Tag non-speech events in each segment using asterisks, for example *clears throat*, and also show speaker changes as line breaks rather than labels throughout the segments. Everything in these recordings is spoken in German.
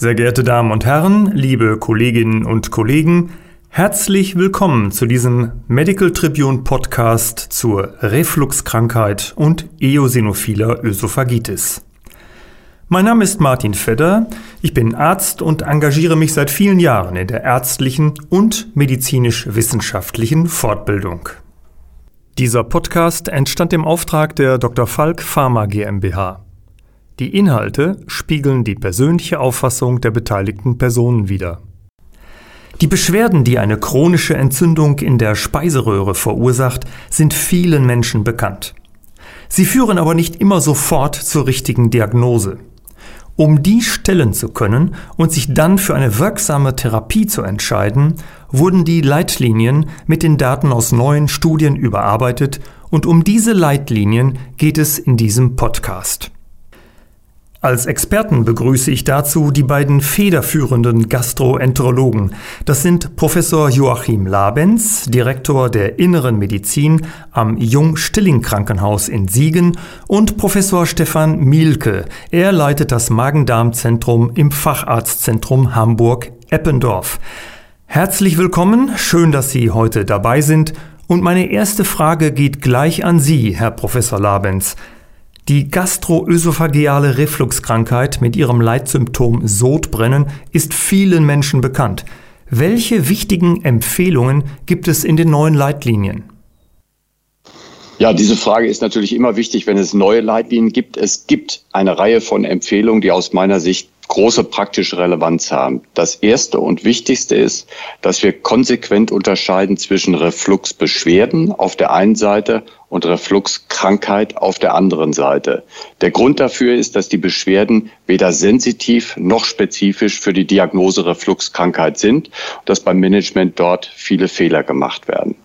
Sehr geehrte Damen und Herren, liebe Kolleginnen und Kollegen, herzlich willkommen zu diesem Medical Tribune Podcast zur Refluxkrankheit und eosinophiler Ösophagitis. Mein Name ist Martin Fedder, ich bin Arzt und engagiere mich seit vielen Jahren in der ärztlichen und medizinisch-wissenschaftlichen Fortbildung. Dieser Podcast entstand im Auftrag der Dr. Falk Pharma GmbH. Die Inhalte spiegeln die persönliche Auffassung der beteiligten Personen wider. Die Beschwerden, die eine chronische Entzündung in der Speiseröhre verursacht, sind vielen Menschen bekannt. Sie führen aber nicht immer sofort zur richtigen Diagnose. Um die stellen zu können und sich dann für eine wirksame Therapie zu entscheiden, wurden die Leitlinien mit den Daten aus neuen Studien überarbeitet und um diese Leitlinien geht es in diesem Podcast. Als Experten begrüße ich dazu die beiden federführenden Gastroenterologen. Das sind Professor Joachim Labenz, Direktor der Inneren Medizin am Jung-Stilling-Krankenhaus in Siegen und Professor Stefan Mielke. Er leitet das Magen-Darm-Zentrum im Facharztzentrum Hamburg-Eppendorf. Herzlich willkommen, schön, dass Sie heute dabei sind. Und meine erste Frage geht gleich an Sie, Herr Professor Labenz. Die gastroösophageale Refluxkrankheit mit ihrem Leitsymptom Sodbrennen ist vielen Menschen bekannt. Welche wichtigen Empfehlungen gibt es in den neuen Leitlinien?
Ja, diese Frage ist natürlich immer wichtig, wenn es neue Leitlinien gibt. Es gibt eine Reihe von Empfehlungen, die aus meiner Sicht große praktische Relevanz haben. Das erste und wichtigste ist, dass wir konsequent unterscheiden zwischen Refluxbeschwerden auf der einen Seite und Refluxkrankheit auf der anderen Seite. Der Grund dafür ist, dass die Beschwerden weder sensitiv noch spezifisch für die Diagnose Refluxkrankheit sind und dass beim Management dort viele Fehler gemacht werden.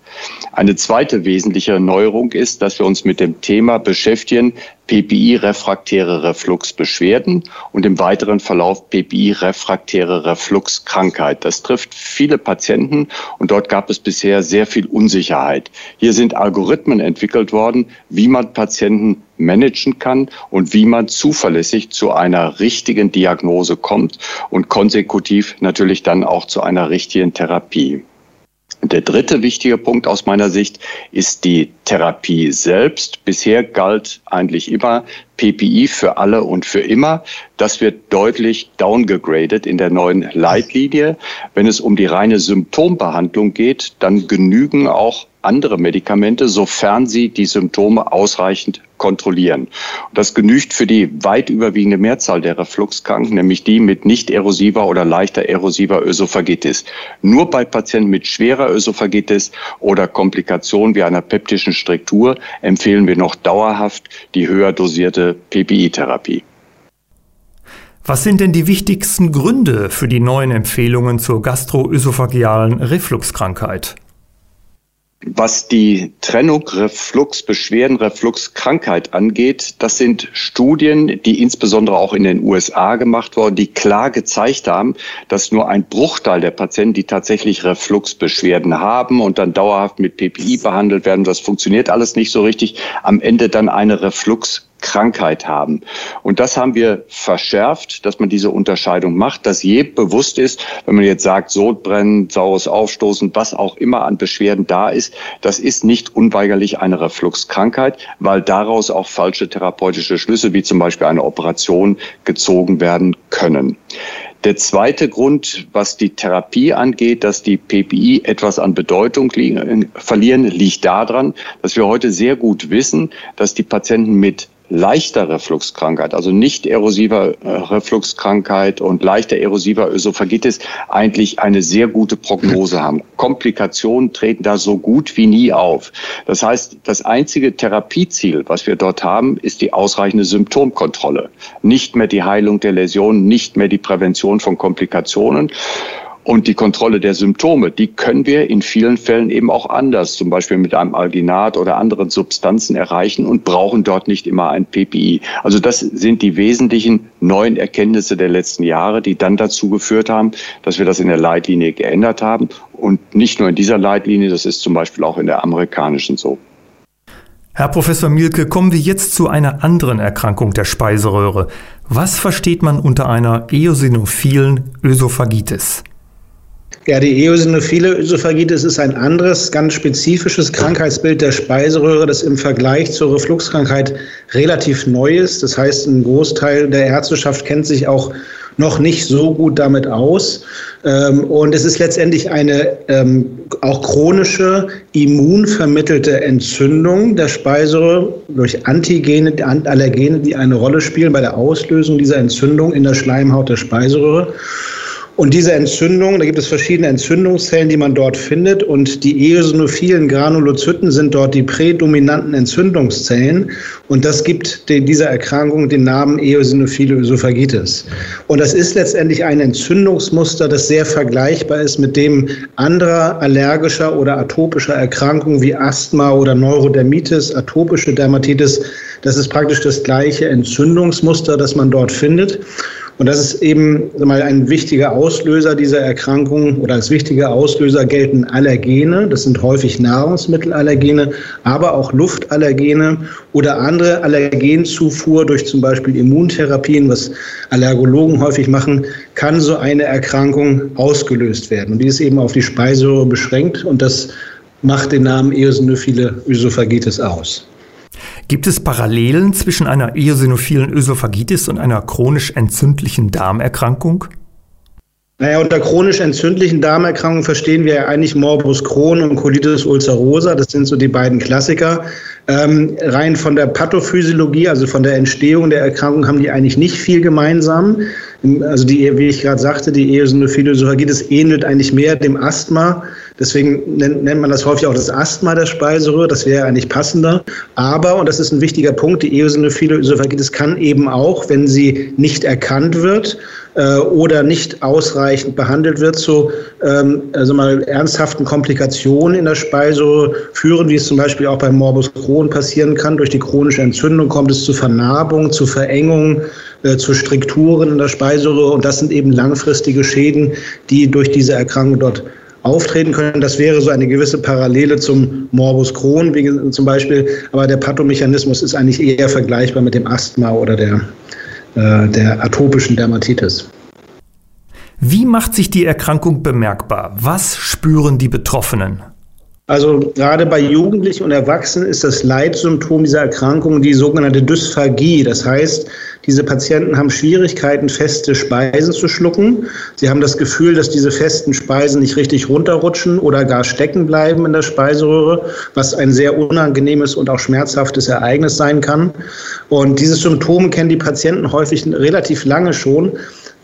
Eine zweite wesentliche Neuerung ist, dass wir uns mit dem Thema beschäftigen, PPI-refraktäre Refluxbeschwerden und im weiteren Verlauf PPI-refraktäre Refluxkrankheit. Das trifft viele Patienten und dort gab es bisher sehr viel Unsicherheit. Hier sind Algorithmen entwickelt worden, wie man Patienten managen kann und wie man zuverlässig zu einer richtigen Diagnose kommt und konsekutiv natürlich dann auch zu einer richtigen Therapie. Der dritte wichtige Punkt aus meiner Sicht ist die Therapie selbst. Bisher galt eigentlich immer PPI für alle und für immer. Das wird deutlich downgegradet in der neuen Leitlinie. Wenn es um die reine Symptombehandlung geht, dann genügen auch andere Medikamente, sofern sie die Symptome ausreichend kontrollieren. Das genügt für die weit überwiegende Mehrzahl der Refluxkranken, nämlich die mit nicht erosiver oder leichter erosiver Ösophagitis. Nur bei Patienten mit schwerer Ösophagitis oder Komplikationen wie einer peptischen Struktur empfehlen wir noch dauerhaft die höher dosierte PPI-Therapie.
Was sind denn die wichtigsten Gründe für die neuen Empfehlungen zur gastroösophagealen Refluxkrankheit?
Was die Trennung Refluxbeschwerden, Refluxkrankheit angeht, das sind Studien, die insbesondere auch in den USA gemacht wurden, die klar gezeigt haben, dass nur ein Bruchteil der Patienten, die tatsächlich Refluxbeschwerden haben und dann dauerhaft mit PPI behandelt werden, das funktioniert alles nicht so richtig, am Ende dann eine Reflux Krankheit haben. Und das haben wir verschärft, dass man diese Unterscheidung macht, dass jedem bewusst ist, wenn man jetzt sagt, Sodbrennen, saures Aufstoßen, was auch immer an Beschwerden da ist, das ist nicht unweigerlich eine Refluxkrankheit, weil daraus auch falsche therapeutische Schlüsse, wie zum Beispiel eine Operation, gezogen werden können. Der zweite Grund, was die Therapie angeht, dass die PPI etwas an Bedeutung verlieren, liegt daran, dass wir heute sehr gut wissen, dass die Patienten mit leichter Refluxkrankheit, also nicht erosiver äh, Refluxkrankheit und leichter erosiver Ösophagitis eigentlich eine sehr gute Prognose haben. *laughs* Komplikationen treten da so gut wie nie auf. Das heißt, das einzige Therapieziel, was wir dort haben, ist die ausreichende Symptomkontrolle. Nicht mehr die Heilung der Läsionen, nicht mehr die Prävention von Komplikationen. Und die Kontrolle der Symptome, die können wir in vielen Fällen eben auch anders, zum Beispiel mit einem Alginat oder anderen Substanzen erreichen und brauchen dort nicht immer ein PPI. Also das sind die wesentlichen neuen Erkenntnisse der letzten Jahre, die dann dazu geführt haben, dass wir das in der Leitlinie geändert haben. Und nicht nur in dieser Leitlinie, das ist zum Beispiel auch in der amerikanischen so.
Herr Professor Mielke, kommen wir jetzt zu einer anderen Erkrankung der Speiseröhre. Was versteht man unter einer eosinophilen Ösophagitis?
Ja, die eosinophile Ösophagitis ist ein anderes, ganz spezifisches Krankheitsbild der Speiseröhre, das im Vergleich zur Refluxkrankheit relativ neu ist. Das heißt, ein Großteil der Ärzteschaft kennt sich auch noch nicht so gut damit aus. Ähm, und es ist letztendlich eine ähm, auch chronische, immunvermittelte Entzündung der Speiseröhre durch Antigene, Allergene, die eine Rolle spielen bei der Auslösung dieser Entzündung in der Schleimhaut der Speiseröhre. Und diese Entzündung, da gibt es verschiedene Entzündungszellen, die man dort findet. Und die eosinophilen Granulozyten sind dort die prädominanten Entzündungszellen. Und das gibt dieser Erkrankung den Namen eosinophile Ösophagitis. Und das ist letztendlich ein Entzündungsmuster, das sehr vergleichbar ist mit dem anderer allergischer oder atopischer Erkrankungen wie Asthma oder Neurodermitis, atopische Dermatitis. Das ist praktisch das gleiche Entzündungsmuster, das man dort findet. Und das ist eben mal ein wichtiger Auslöser dieser Erkrankung oder als wichtiger Auslöser gelten Allergene. Das sind häufig Nahrungsmittelallergene, aber auch Luftallergene oder andere Allergenzufuhr durch zum Beispiel Immuntherapien, was Allergologen häufig machen, kann so eine Erkrankung ausgelöst werden. Und die ist eben auf die Speiseröhre beschränkt und das macht den Namen Eosinophile Ösophagitis aus.
Gibt es Parallelen zwischen einer eosinophilen Ösophagitis und einer chronisch entzündlichen Darmerkrankung?
Naja, unter chronisch entzündlichen Darmerkrankungen verstehen wir ja eigentlich Morbus Crohn und Colitis ulcerosa. Das sind so die beiden Klassiker. Ähm, rein von der Pathophysiologie, also von der Entstehung der Erkrankung, haben die eigentlich nicht viel gemeinsam. Also die, wie ich gerade sagte, die eosinophile Ösophagitis ähnelt eigentlich mehr dem Asthma. Deswegen nennt, nennt man das häufig auch das Asthma der Speiseröhre. Das wäre eigentlich passender. Aber, und das ist ein wichtiger Punkt, die eosinophile Ösophagitis kann eben auch, wenn sie nicht erkannt wird, äh, oder nicht ausreichend behandelt wird, zu ähm, also mal ernsthaften Komplikationen in der Speiseröhre führen, wie es zum Beispiel auch beim Morbus Crohn passieren kann. Durch die chronische Entzündung kommt es zu Vernarbung, zu Verengung, äh, zu Strukturen in der Speiseröhre und das sind eben langfristige Schäden, die durch diese Erkrankung dort auftreten können. Das wäre so eine gewisse Parallele zum Morbus Crohn wie zum Beispiel, aber der Pathomechanismus ist eigentlich eher vergleichbar mit dem Asthma oder der äh, der atopischen Dermatitis.
Wie macht sich die Erkrankung bemerkbar? Was spüren die Betroffenen?
Also gerade bei Jugendlichen und Erwachsenen ist das Leitsymptom dieser Erkrankung die sogenannte Dysphagie. Das heißt, diese Patienten haben Schwierigkeiten, feste Speisen zu schlucken. Sie haben das Gefühl, dass diese festen Speisen nicht richtig runterrutschen oder gar stecken bleiben in der Speiseröhre, was ein sehr unangenehmes und auch schmerzhaftes Ereignis sein kann. Und dieses Symptom kennen die Patienten häufig relativ lange schon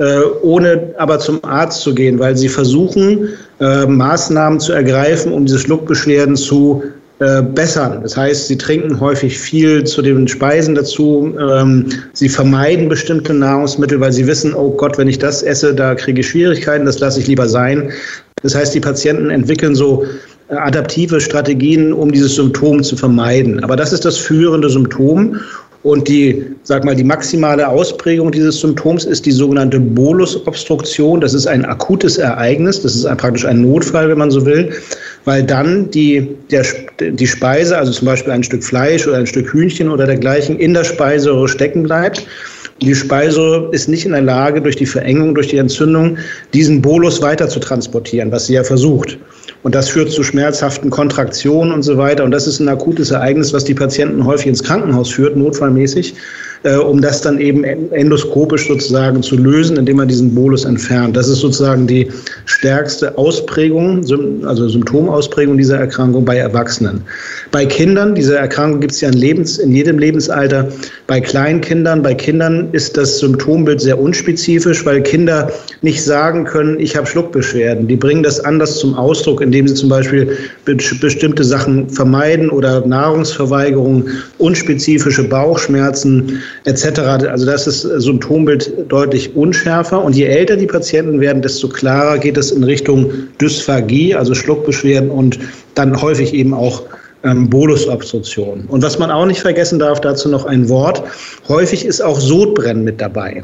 äh, ohne aber zum Arzt zu gehen, weil sie versuchen, äh, Maßnahmen zu ergreifen, um diese Schluckbeschwerden zu äh, bessern. Das heißt, sie trinken häufig viel zu den Speisen dazu. Ähm, sie vermeiden bestimmte Nahrungsmittel, weil sie wissen, oh Gott, wenn ich das esse, da kriege ich Schwierigkeiten, das lasse ich lieber sein. Das heißt, die Patienten entwickeln so adaptive Strategien, um dieses Symptom zu vermeiden. Aber das ist das führende Symptom. Und die, sag mal, die maximale Ausprägung dieses Symptoms ist die sogenannte Bolusobstruktion. Das ist ein akutes Ereignis. Das ist praktisch ein Notfall, wenn man so will, weil dann die, der, die Speise, also zum Beispiel ein Stück Fleisch oder ein Stück Hühnchen oder dergleichen, in der Speiseröhre stecken bleibt. Die Speiseröhre ist nicht in der Lage, durch die Verengung, durch die Entzündung, diesen Bolus weiter zu transportieren, was sie ja versucht. Und das führt zu schmerzhaften Kontraktionen und so weiter. Und das ist ein akutes Ereignis, was die Patienten häufig ins Krankenhaus führt, notfallmäßig äh, um das dann eben endoskopisch sozusagen zu lösen, indem man diesen Bolus entfernt. Das ist sozusagen die stärkste Ausprägung, also Symptomausprägung dieser Erkrankung bei Erwachsenen. Bei Kindern, diese Erkrankung gibt es ja in, Lebens-, in jedem Lebensalter. Bei Kleinkindern, bei Kindern ist das Symptombild sehr unspezifisch, weil Kinder nicht sagen können, ich habe Schluckbeschwerden. Die bringen das anders zum Ausdruck, indem sie zum Beispiel bestimmte Sachen vermeiden oder Nahrungsverweigerung, unspezifische Bauchschmerzen, etc. Also das ist Symptombild deutlich unschärfer. Und je älter die Patienten werden, desto klarer geht es in Richtung Dysphagie, also Schluckbeschwerden und dann häufig eben auch ähm, Bolusobstruktion. Und was man auch nicht vergessen darf, dazu noch ein Wort. Häufig ist auch Sodbrennen mit dabei.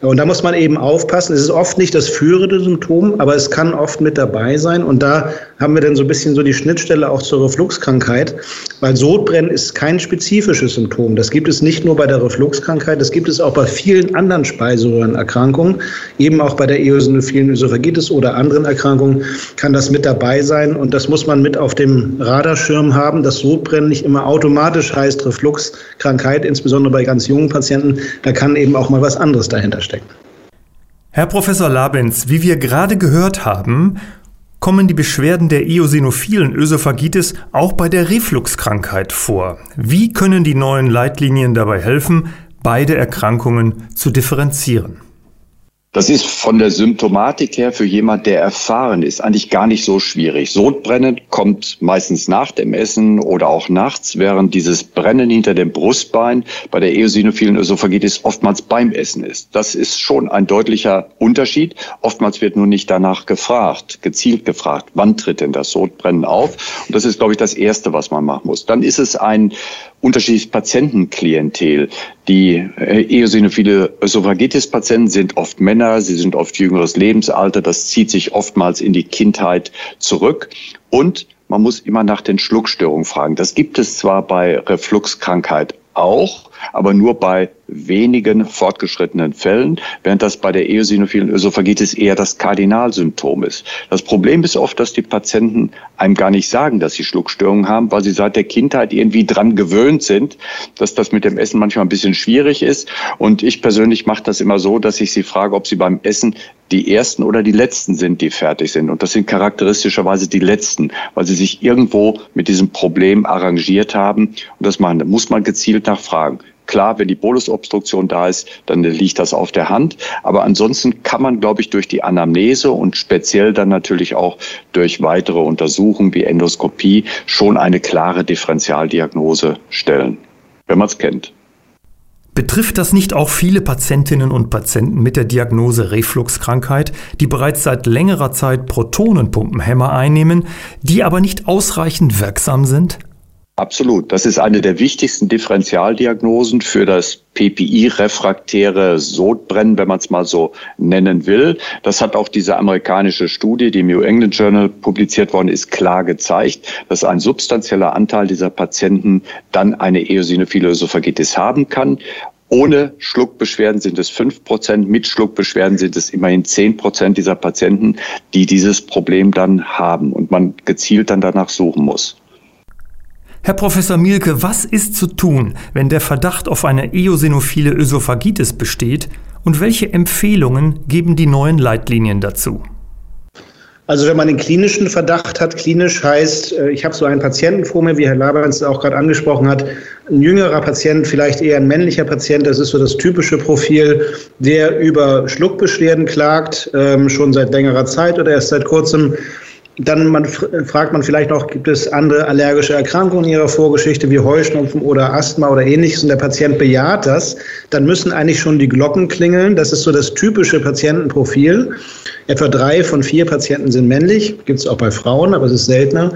Und da muss man eben aufpassen. Es ist oft nicht das führende Symptom, aber es kann oft mit dabei sein. Und da haben wir dann so ein bisschen so die Schnittstelle auch zur Refluxkrankheit, weil Sodbrennen ist kein spezifisches Symptom. Das gibt es nicht nur bei der Refluxkrankheit, das gibt es auch bei vielen anderen Speiseröhrenerkrankungen, eben auch bei der eosinophilen Ösophagitis oder anderen Erkrankungen kann das mit dabei sein. Und das muss man mit auf dem Radarschirm haben, dass Sodbrennen nicht immer automatisch heißt Refluxkrankheit, insbesondere bei ganz jungen Patienten. Da kann eben auch mal was anderes dahinter stecken.
Herr Professor Labens, wie wir gerade gehört haben, kommen die Beschwerden der eosinophilen Ösophagitis auch bei der Refluxkrankheit vor. Wie können die neuen Leitlinien dabei helfen, beide Erkrankungen zu differenzieren?
Das ist von der Symptomatik her für jemand, der erfahren ist, eigentlich gar nicht so schwierig. Sodbrennen kommt meistens nach dem Essen oder auch nachts, während dieses Brennen hinter dem Brustbein bei der eosinophilen Ösophagitis oftmals beim Essen ist. Das ist schon ein deutlicher Unterschied. Oftmals wird nur nicht danach gefragt, gezielt gefragt, wann tritt denn das Sodbrennen auf? Und das ist, glaube ich, das Erste, was man machen muss. Dann ist es ein unterschiedliches Patientenklientel. Die äh, eosinophile Ösophagitis-Patienten sind oft Männer, sie sind oft jüngeres Lebensalter, das zieht sich oftmals in die Kindheit zurück und man muss immer nach den Schluckstörungen fragen. Das gibt es zwar bei Refluxkrankheit auch, aber nur bei wenigen fortgeschrittenen Fällen, während das bei der eosinophilen Ösophagitis eher das Kardinalsymptom ist. Das Problem ist oft, dass die Patienten einem gar nicht sagen, dass sie Schluckstörungen haben, weil sie seit der Kindheit irgendwie dran gewöhnt sind, dass das mit dem Essen manchmal ein bisschen schwierig ist. Und ich persönlich mache das immer so, dass ich sie frage, ob sie beim Essen die ersten oder die letzten sind, die fertig sind. Und das sind charakteristischerweise die letzten, weil sie sich irgendwo mit diesem Problem arrangiert haben. Und das muss man gezielt nachfragen. Klar, wenn die Bolusobstruktion da ist, dann liegt das auf der Hand. Aber ansonsten kann man, glaube ich, durch die Anamnese und speziell dann natürlich auch durch weitere Untersuchungen wie Endoskopie schon eine klare Differentialdiagnose stellen, wenn man es kennt.
Betrifft das nicht auch viele Patientinnen und Patienten mit der Diagnose Refluxkrankheit, die bereits seit längerer Zeit Protonenpumpenhämmer einnehmen, die aber nicht ausreichend wirksam sind?
Absolut. Das ist eine der wichtigsten Differentialdiagnosen für das PPI-refraktäre Sodbrennen, wenn man es mal so nennen will. Das hat auch diese amerikanische Studie, die im New England Journal publiziert worden ist, klar gezeigt, dass ein substanzieller Anteil dieser Patienten dann eine eosinophile Ösophagitis haben kann. Ohne Schluckbeschwerden sind es fünf Prozent, mit Schluckbeschwerden sind es immerhin zehn Prozent dieser Patienten, die dieses Problem dann haben und man gezielt dann danach suchen muss.
Herr Professor Mielke, was ist zu tun, wenn der Verdacht auf eine eosinophile Ösophagitis besteht und welche Empfehlungen geben die neuen Leitlinien dazu?
Also wenn man den klinischen Verdacht hat, klinisch heißt, äh, ich habe so einen Patienten vor mir, wie Herr Laberns auch gerade angesprochen hat, ein jüngerer Patient, vielleicht eher ein männlicher Patient, das ist so das typische Profil, der über Schluckbeschwerden klagt, ähm, schon seit längerer Zeit oder erst seit kurzem dann man, fragt man vielleicht noch, gibt es andere allergische Erkrankungen in Ihrer Vorgeschichte wie Heuschnupfen oder Asthma oder ähnliches und der Patient bejaht das, dann müssen eigentlich schon die Glocken klingeln. Das ist so das typische Patientenprofil. Etwa drei von vier Patienten sind männlich, gibt es auch bei Frauen, aber es ist seltener.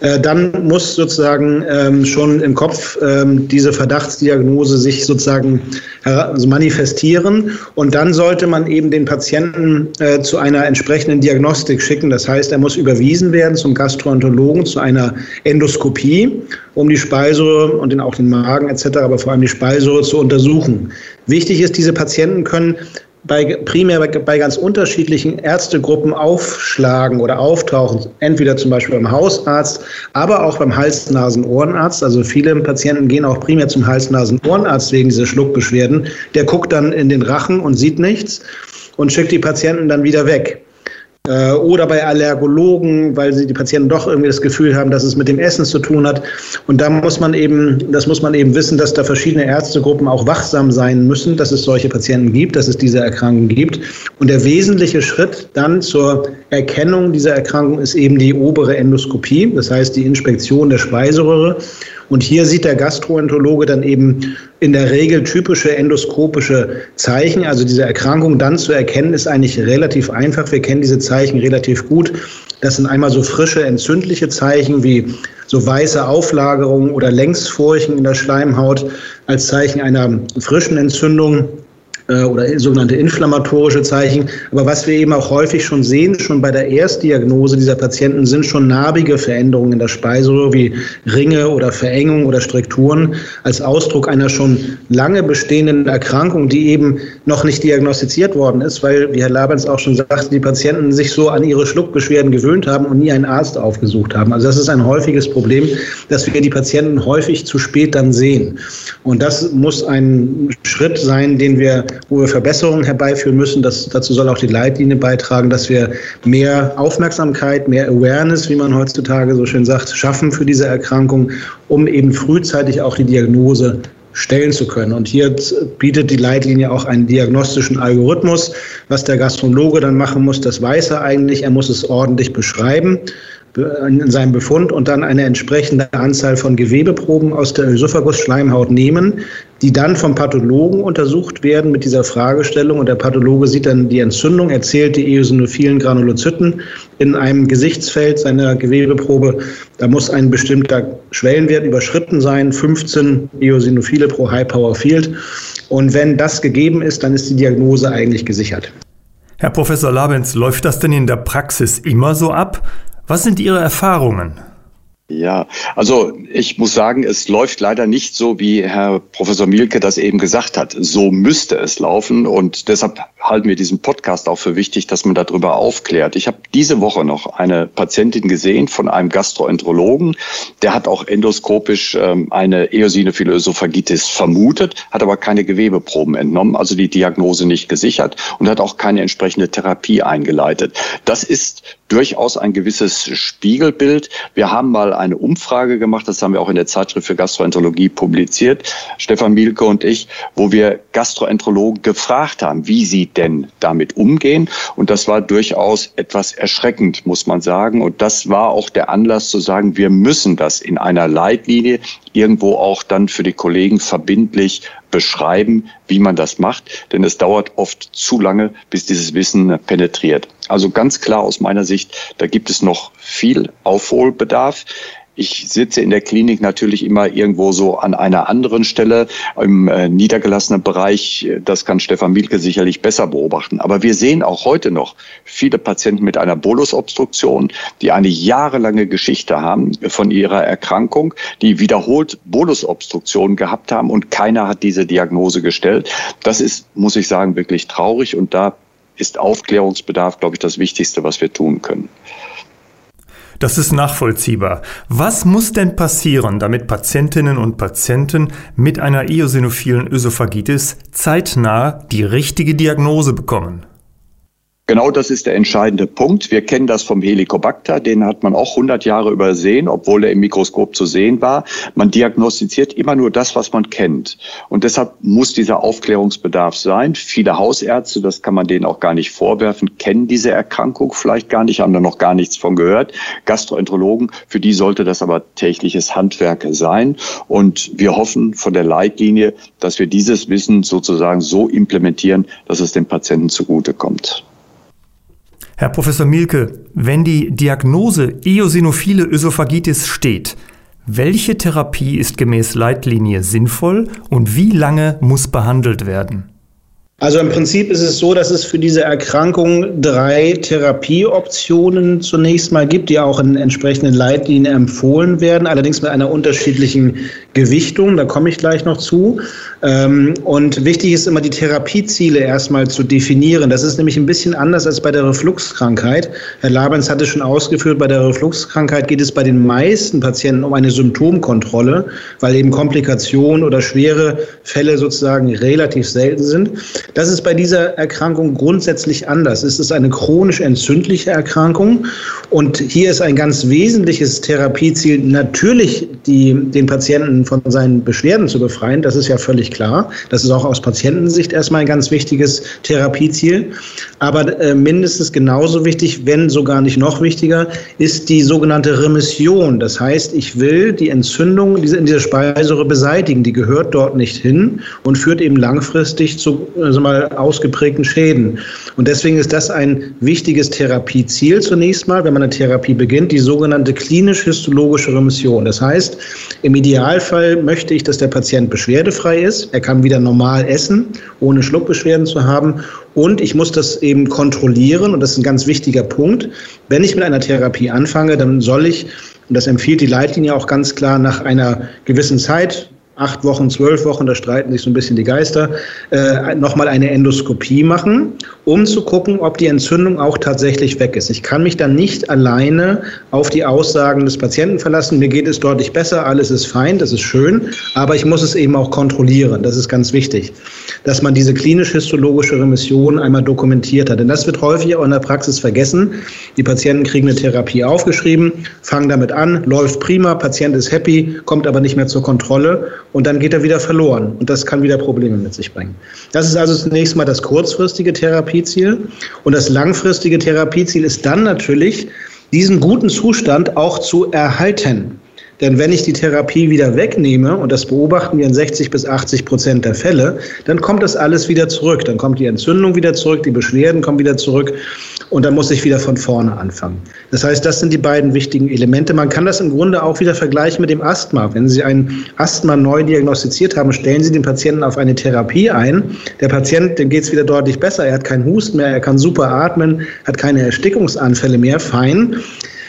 Äh, dann muss sozusagen ähm, schon im Kopf ähm, diese Verdachtsdiagnose sich sozusagen also manifestieren und dann sollte man eben den Patienten äh, zu einer entsprechenden Diagnostik schicken. Das heißt, er muss überwiesen werden zum Gastroenterologen, zu einer Endoskopie, um die Speiseröhre und den, auch den Magen etc., aber vor allem die Speiseröhre zu untersuchen. Wichtig ist, diese Patienten können bei, primär bei, bei ganz unterschiedlichen Ärztegruppen aufschlagen oder auftauchen. Entweder zum Beispiel beim Hausarzt, aber auch beim Hals-Nasen-Ohrenarzt. Also viele Patienten gehen auch primär zum Hals-Nasen-Ohrenarzt wegen dieser Schluckbeschwerden. Der guckt dann in den Rachen und sieht nichts und schickt die Patienten dann wieder weg. Äh, oder bei Allergologen, weil sie die Patienten doch irgendwie das Gefühl haben, dass es mit dem Essen zu tun hat. Und da muss man eben, das muss man eben wissen, dass da verschiedene Ärztegruppen auch wachsam sein müssen, dass es solche Patienten gibt, dass es diese Erkrankung gibt. Und der wesentliche Schritt dann zur Erkennung dieser Erkrankung ist eben die obere Endoskopie, das heißt die Inspektion der Speiseröhre. Und hier sieht der Gastroenterologe dann eben in der Regel typische endoskopische Zeichen. Also diese Erkrankung dann zu erkennen, ist eigentlich relativ einfach. Wir kennen diese Zeichen relativ gut. Das sind einmal so frische entzündliche Zeichen wie so weiße Auflagerungen oder Längsfurchen in der Schleimhaut als Zeichen einer frischen Entzündung. Äh, oder sogenannte inflammatorische Zeichen. Aber was wir eben auch häufig schon sehen, schon bei der Erstdiagnose dieser Patienten, sind schon narbige Veränderungen in der Speiseröhre wie Ringe oder Verengung oder Strukturen als Ausdruck einer schon lange bestehenden Erkrankung, die eben noch nicht diagnostiziert worden ist, weil, wie Herr Labens auch schon sagte, die Patienten sich so an ihre Schluckbeschwerden gewöhnt haben und nie einen Arzt aufgesucht haben. Also das ist ein häufiges Problem, dass wir die Patienten häufig zu spät dann sehen. Und das muss ein Schritt sein, den wir, wo wir Verbesserungen herbeiführen müssen. Das, dazu soll auch die Leitlinie beitragen, dass wir mehr Aufmerksamkeit, mehr Awareness, wie man heutzutage so schön sagt, schaffen für diese Erkrankung, um eben frühzeitig auch die Diagnose stellen zu können. Und hier bietet die Leitlinie auch einen diagnostischen Algorithmus. Was der Gastrologe dann machen muss, das weiß er eigentlich. Er muss es ordentlich beschreiben in seinem Befund und dann eine entsprechende Anzahl von Gewebeproben aus der Ösophagus-Schleimhaut nehmen, die dann vom Pathologen untersucht werden mit dieser Fragestellung. Und der Pathologe sieht dann die Entzündung, erzählt die eosinophilen Granulozyten in einem Gesichtsfeld seiner Gewebeprobe. Da muss ein bestimmter Schwellenwert überschritten sein, 15 Eosinophile pro High Power Field. Und wenn das gegeben ist, dann ist die Diagnose eigentlich gesichert.
Herr Professor Labens, läuft das denn in der Praxis immer so ab? Was sind Ihre Erfahrungen?
Ja, also ich muss sagen, es läuft leider nicht so, wie Herr Professor Mielke das eben gesagt hat. So müsste es laufen und deshalb halten wir diesen Podcast auch für wichtig, dass man darüber aufklärt. Ich habe diese Woche noch eine Patientin gesehen von einem Gastroenterologen, der hat auch endoskopisch ähm, eine eosinophile Ösophagitis vermutet, hat aber keine Gewebeproben entnommen, also die Diagnose nicht gesichert und hat auch keine entsprechende Therapie eingeleitet. Das ist durchaus ein gewisses Spiegelbild. Wir haben mal eine Umfrage gemacht, das haben wir auch in der Zeitschrift für Gastroenterologie publiziert, Stefan Mielke und ich, wo wir Gastroenterologen gefragt haben, wie sie denn damit umgehen. Und das war durchaus etwas erschreckend, muss man sagen. Und das war auch der Anlass zu sagen, wir müssen das in einer Leitlinie irgendwo auch dann für die Kollegen verbindlich beschreiben, wie man das macht. Denn es dauert oft zu lange, bis dieses Wissen penetriert. Also ganz klar aus meiner Sicht, da gibt es noch viel Aufholbedarf. Ich sitze in der Klinik natürlich immer irgendwo so an einer anderen Stelle im äh, niedergelassenen Bereich. Das kann Stefan Mielke sicherlich besser beobachten. Aber wir sehen auch heute noch viele Patienten mit einer Bolusobstruktion, die eine jahrelange Geschichte haben von ihrer Erkrankung, die wiederholt Bolusobstruktion gehabt haben und keiner hat diese Diagnose gestellt. Das ist, muss ich sagen, wirklich traurig und da ist Aufklärungsbedarf, glaube ich, das Wichtigste, was wir tun können.
Das ist nachvollziehbar. Was muss denn passieren, damit Patientinnen und Patienten mit einer eosinophilen Ösophagitis zeitnah die richtige Diagnose bekommen?
Genau das ist der entscheidende Punkt. Wir kennen das vom Helicobacter, den hat man auch 100 Jahre übersehen, obwohl er im Mikroskop zu sehen war. Man diagnostiziert immer nur das, was man kennt. Und deshalb muss dieser Aufklärungsbedarf sein. Viele Hausärzte, das kann man denen auch gar nicht vorwerfen, kennen diese Erkrankung vielleicht gar nicht, haben da noch gar nichts von gehört. Gastroenterologen, für die sollte das aber tägliches Handwerk sein. Und wir hoffen von der Leitlinie, dass wir dieses Wissen sozusagen so implementieren, dass es den Patienten zugutekommt.
Herr Professor Mielke, wenn die Diagnose eosinophile Ösophagitis steht, welche Therapie ist gemäß Leitlinie sinnvoll und wie lange muss behandelt werden?
Also im Prinzip ist es so, dass es für diese Erkrankung drei Therapieoptionen zunächst mal gibt, die auch in entsprechenden Leitlinien empfohlen werden, allerdings mit einer unterschiedlichen Gewichtung. Da komme ich gleich noch zu. Ähm, und wichtig ist immer, die Therapieziele erstmal zu definieren. Das ist nämlich ein bisschen anders als bei der Refluxkrankheit. Herr Labens hatte schon ausgeführt, bei der Refluxkrankheit geht es bei den meisten Patienten um eine Symptomkontrolle, weil eben Komplikationen oder schwere Fälle sozusagen relativ selten sind. Das ist bei dieser Erkrankung grundsätzlich anders. Es ist eine chronisch entzündliche Erkrankung und hier ist ein ganz wesentliches Therapieziel natürlich die, den Patienten von seinen Beschwerden zu befreien. Das ist ja völlig klar. Das ist auch aus Patientensicht erstmal ein ganz wichtiges Therapieziel. Aber äh, mindestens genauso wichtig, wenn sogar nicht noch wichtiger, ist die sogenannte Remission. Das heißt, ich will die Entzündung in dieser Speiseröhre beseitigen. Die gehört dort nicht hin und führt eben langfristig zu also mal ausgeprägten Schäden. Und deswegen ist das ein wichtiges Therapieziel zunächst mal, wenn man eine Therapie beginnt, die sogenannte klinisch-histologische Remission. Das heißt, im Idealfall Idealfall möchte ich, dass der Patient beschwerdefrei ist. Er kann wieder normal essen, ohne Schluckbeschwerden zu haben. Und ich muss das eben kontrollieren. Und das ist ein ganz wichtiger Punkt. Wenn ich mit einer Therapie anfange, dann soll ich, und das empfiehlt die Leitlinie auch ganz klar, nach einer gewissen Zeit, acht Wochen, zwölf Wochen, da streiten sich so ein bisschen die Geister, äh, nochmal eine Endoskopie machen, um zu gucken, ob die Entzündung auch tatsächlich weg ist. Ich kann mich dann nicht alleine auf die Aussagen des Patienten verlassen. Mir geht es deutlich besser, alles ist fein, das ist schön, aber ich muss es eben auch kontrollieren. Das ist ganz wichtig, dass man diese klinisch-histologische Remission einmal dokumentiert hat. Denn das wird häufig auch in der Praxis vergessen. Die Patienten kriegen eine Therapie aufgeschrieben, fangen damit an, läuft prima, Patient ist happy, kommt aber nicht mehr zur Kontrolle und dann geht er wieder verloren. Und das kann wieder Probleme mit sich bringen. Das ist also zunächst mal das kurzfristige Therapieziel. Und das langfristige Therapieziel ist dann natürlich, diesen guten Zustand auch zu erhalten. Denn wenn ich die Therapie wieder wegnehme, und das beobachten wir in 60 bis 80 Prozent der Fälle, dann kommt das alles wieder zurück. Dann kommt die Entzündung wieder zurück, die Beschwerden kommen wieder zurück und dann muss ich wieder von vorne anfangen. Das heißt, das sind die beiden wichtigen Elemente. Man kann das im Grunde auch wieder vergleichen mit dem Asthma. Wenn Sie ein Asthma neu diagnostiziert haben, stellen Sie den Patienten auf eine Therapie ein. Der Patient, dem geht es wieder deutlich besser. Er hat keinen Husten mehr, er kann super atmen, hat keine Erstickungsanfälle mehr, fein.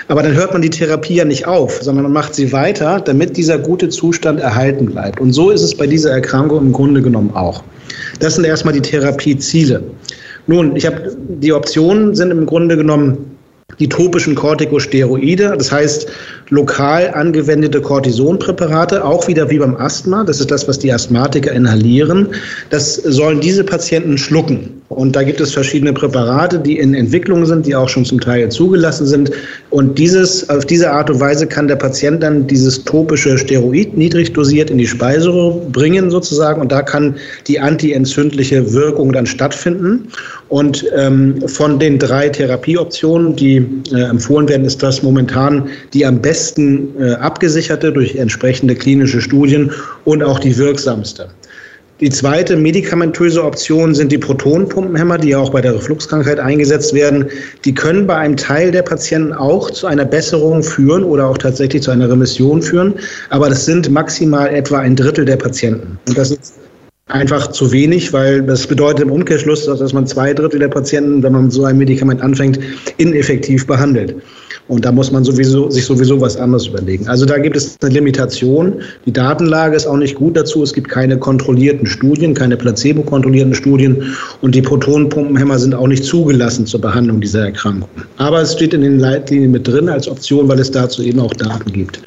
Aber dann hört man die Therapie ja nicht auf, sondern man macht sie weiter, damit dieser gute Zustand erhalten bleibt. Und so ist es bei dieser Erkrankung im Grunde genommen auch. Das sind erstmal die Therapieziele. Nun, ich habe die Optionen sind im Grunde genommen die topischen Corticosteroide, das heißt lokal angewendete Cortisonpräparate, auch wieder wie beim Asthma, das ist das, was die Asthmatiker inhalieren, das sollen diese Patienten schlucken. Und da gibt es verschiedene Präparate, die in Entwicklung sind, die auch schon zum Teil zugelassen sind. Und dieses, auf diese Art und Weise kann der Patient dann dieses topische Steroid niedrig dosiert in die Speiseröhre bringen sozusagen. Und da kann die antientzündliche Wirkung dann stattfinden. Und ähm, von den drei Therapieoptionen, die äh, empfohlen werden, ist das momentan die am besten äh, abgesicherte durch entsprechende klinische Studien und auch die wirksamste. Die zweite medikamentöse Option sind die Protonenpumpenhämmer, die ja auch bei der Refluxkrankheit eingesetzt werden. Die können bei einem Teil der Patienten auch zu einer Besserung führen oder auch tatsächlich zu einer Remission führen. Aber das sind maximal etwa ein Drittel der Patienten. Und das ist einfach zu wenig, weil das bedeutet im Umkehrschluss, dass man zwei Drittel der Patienten, wenn man so ein Medikament anfängt, ineffektiv behandelt. Und da muss man sowieso, sich sowieso was anderes überlegen. Also da gibt es eine Limitation. Die Datenlage ist auch nicht gut dazu. Es gibt keine kontrollierten Studien, keine placebo-kontrollierten Studien. Und die Protonenpumpenhämmer sind auch nicht zugelassen zur Behandlung dieser Erkrankung. Aber es steht in den Leitlinien mit drin als Option, weil es dazu eben auch Daten gibt.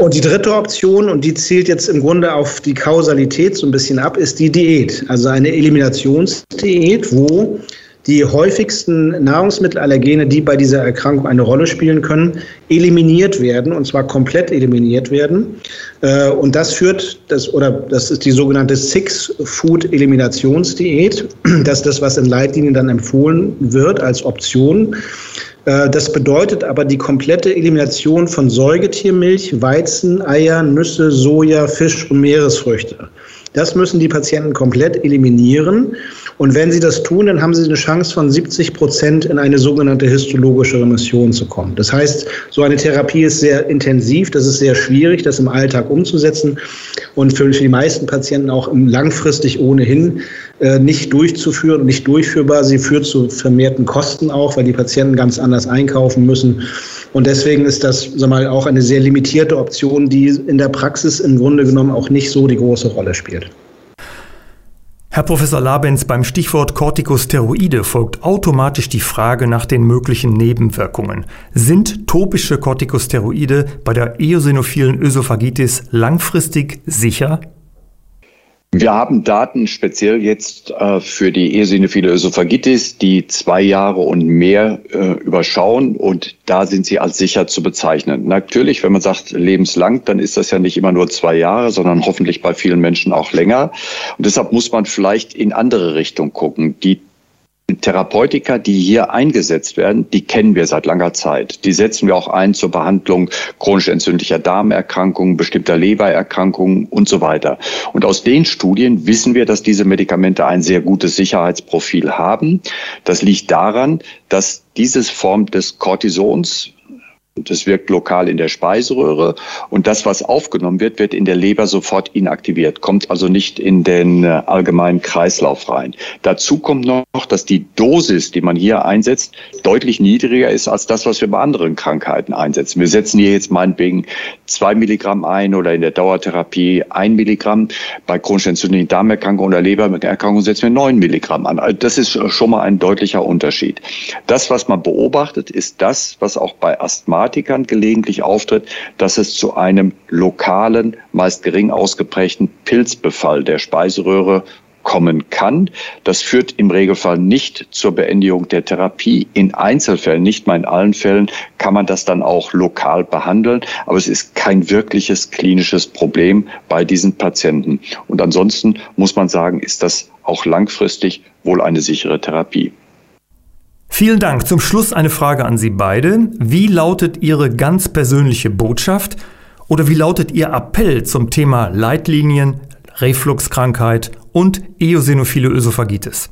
Und die dritte Option, und die zielt jetzt im Grunde auf die Kausalität so ein bisschen ab, ist die Diät. Also eine Eliminationsdiät, wo die häufigsten Nahrungsmittelallergene, die bei dieser Erkrankung eine Rolle spielen können, eliminiert werden und zwar komplett eliminiert werden. Äh, und das führt, das, oder das ist die sogenannte Six-Food-Eliminationsdiät. *clears throat* Das ist das, was in Leitlinien dann empfohlen wird als Option. Äh, das bedeutet aber die komplette Elimination von Säugetiermilch, Weizen, Eier, Nüsse, Soja, Fisch und Meeresfrüchte. Das müssen die Patienten komplett eliminieren. Und wenn sie das tun, dann haben sie eine Chance von 70 Prozent in eine sogenannte histologische Remission zu kommen. Das heißt, so eine Therapie ist sehr intensiv, das ist sehr schwierig, das im Alltag umzusetzen und für die meisten Patienten auch langfristig ohnehin äh, nicht durchzuführen nicht durchführbar. Sie führt zu vermehrten Kosten auch, weil die Patienten ganz anders einkaufen müssen. Und deswegen ist das sag mal, auch eine sehr limitierte Option, die in der Praxis im Grunde genommen auch nicht so die große Rolle spielt.
Herr Professor Labens, beim Stichwort Corticosteroide folgt automatisch die Frage nach den möglichen Nebenwirkungen. Sind topische Corticosteroide bei der eosinophilen Ösophagitis langfristig sicher?
Wir haben Daten speziell jetzt äh, für die eosinophile Ösophagitis, die zwei Jahre und mehr äh, überschauen und da sind sie als sicher zu bezeichnen. Natürlich, wenn man sagt lebenslang, dann ist das ja nicht immer nur zwei Jahre, sondern hoffentlich bei vielen Menschen auch länger. Und deshalb muss man vielleicht in andere Richtung gucken. Die Therapeutika, die hier eingesetzt werden, die kennen wir seit langer Zeit. Die setzen wir auch ein zur Behandlung chronisch entzündlicher Darmerkrankungen, bestimmter Lebererkrankungen und so weiter. Und aus den Studien wissen wir, dass diese Medikamente ein sehr gutes Sicherheitsprofil haben. Das liegt daran, dass diese Form des Cortisons Das wirkt lokal in der Speiseröhre und das, was aufgenommen wird, wird in der Leber sofort inaktiviert, kommt also nicht in den äh, allgemeinen Kreislauf rein. Dazu kommt noch, dass die Dosis, die man hier einsetzt, deutlich niedriger ist als das, was wir bei anderen Krankheiten einsetzen. Wir setzen hier jetzt meinetwegen zwei Milligramm ein oder in der Dauertherapie ein Milligramm. Bei chronisch entzündlichen Darmerkrankungen oder Lebererkrankungen setzen wir neun Milligramm an. Also das ist schon mal ein deutlicher Unterschied. Das, was man beobachtet, ist das, was auch bei Asthma Asthmatikern gelegentlich auftritt, dass es zu einem lokalen, meist gering ausgeprägten Pilzbefall der Speiseröhre kommen kann. Das führt im Regelfall nicht zur Beendigung der Therapie. In Einzelfällen, nicht mal in allen Fällen, kann man das dann auch lokal behandeln. Aber es ist kein wirkliches klinisches Problem bei diesen Patienten. Und ansonsten muss man sagen, ist das auch langfristig wohl eine sichere Therapie.
Vielen Dank. Zum Schluss eine Frage an Sie beide. Wie lautet Ihre ganz persönliche Botschaft oder wie lautet Ihr Appell zum Thema Leitlinien, Refluxkrankheit und eosinophile Ösophagitis?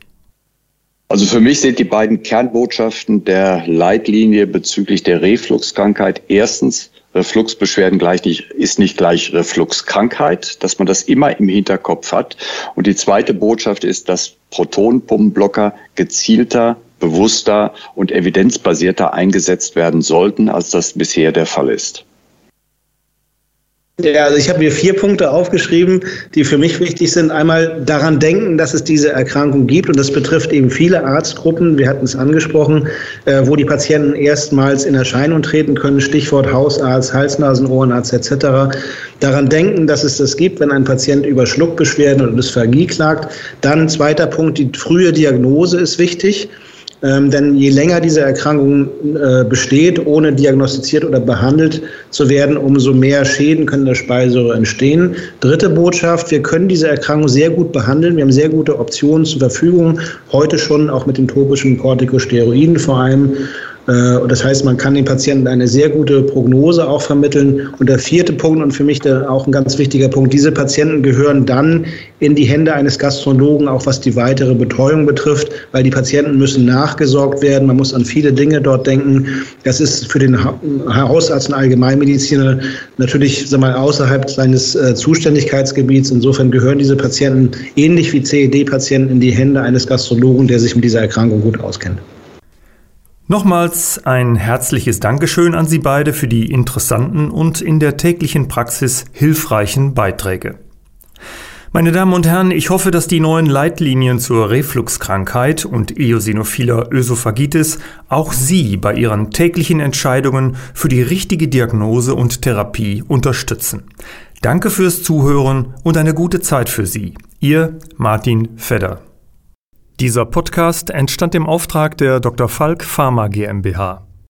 Also für mich sind die beiden Kernbotschaften der Leitlinie bezüglich der Refluxkrankheit erstens, Refluxbeschwerden gleich nicht, ist nicht gleich Refluxkrankheit, dass man das immer im Hinterkopf hat. Und die zweite Botschaft ist, dass Protonenpumpenblocker gezielter bewusster und evidenzbasierter eingesetzt werden sollten, als das bisher der Fall ist.
Ja, also ich habe mir vier Punkte aufgeschrieben, die für mich wichtig sind. Einmal daran denken, dass es diese Erkrankung gibt und das betrifft eben viele Arztgruppen. Wir hatten es angesprochen, äh, wo die Patienten erstmals in Erscheinung treten können. Stichwort Hausarzt, Hals-Nasen, Ohrenarzt etc. Daran denken, dass es das gibt, wenn ein Patient über Schluckbeschwerden oder Dysphagie klagt. Dann zweiter Punkt, die frühe Diagnose ist wichtig. Ähm, denn je länger diese Erkrankung äh, besteht, ohne diagnostiziert oder behandelt zu werden, umso mehr Schäden können der Speiseröhre entstehen. Dritte Botschaft, wir können diese Erkrankung sehr gut behandeln. Wir haben sehr gute Optionen zur Verfügung, heute schon auch mit den topischen Corticosteroiden vor allem. Äh, das heißt, man kann den Patienten eine sehr gute Prognose auch vermitteln. Und der vierte Punkt und für mich auch ein ganz wichtiger Punkt, diese Patienten gehören dann in die Hände eines Gastrologen, auch was die weitere Betreuung betrifft, weil die Patienten müssen nachgesorgt werden. Man muss an viele Dinge dort denken. Das ist für den Hausarzt und Allgemeinmediziner natürlich sag mal, außerhalb seines äh, Zuständigkeitsgebiets. Insofern gehören diese Patienten ähnlich wie CED-Patienten in die Hände eines Gastrologen, der sich mit dieser Erkrankung gut auskennt.
Nochmals ein herzliches Dankeschön an Sie beide für die interessanten und in der täglichen Praxis hilfreichen Beiträge. Meine Damen und Herren, ich hoffe, dass die neuen Leitlinien zur Refluxkrankheit und eosinophiler Ösophagitis auch Sie bei Ihren täglichen Entscheidungen für die richtige Diagnose und Therapie unterstützen. Danke fürs Zuhören und eine gute Zeit für Sie. Ihr Martin Fedder. Dieser Podcast entstand im Auftrag der Dr. Falk Pharma GmbH.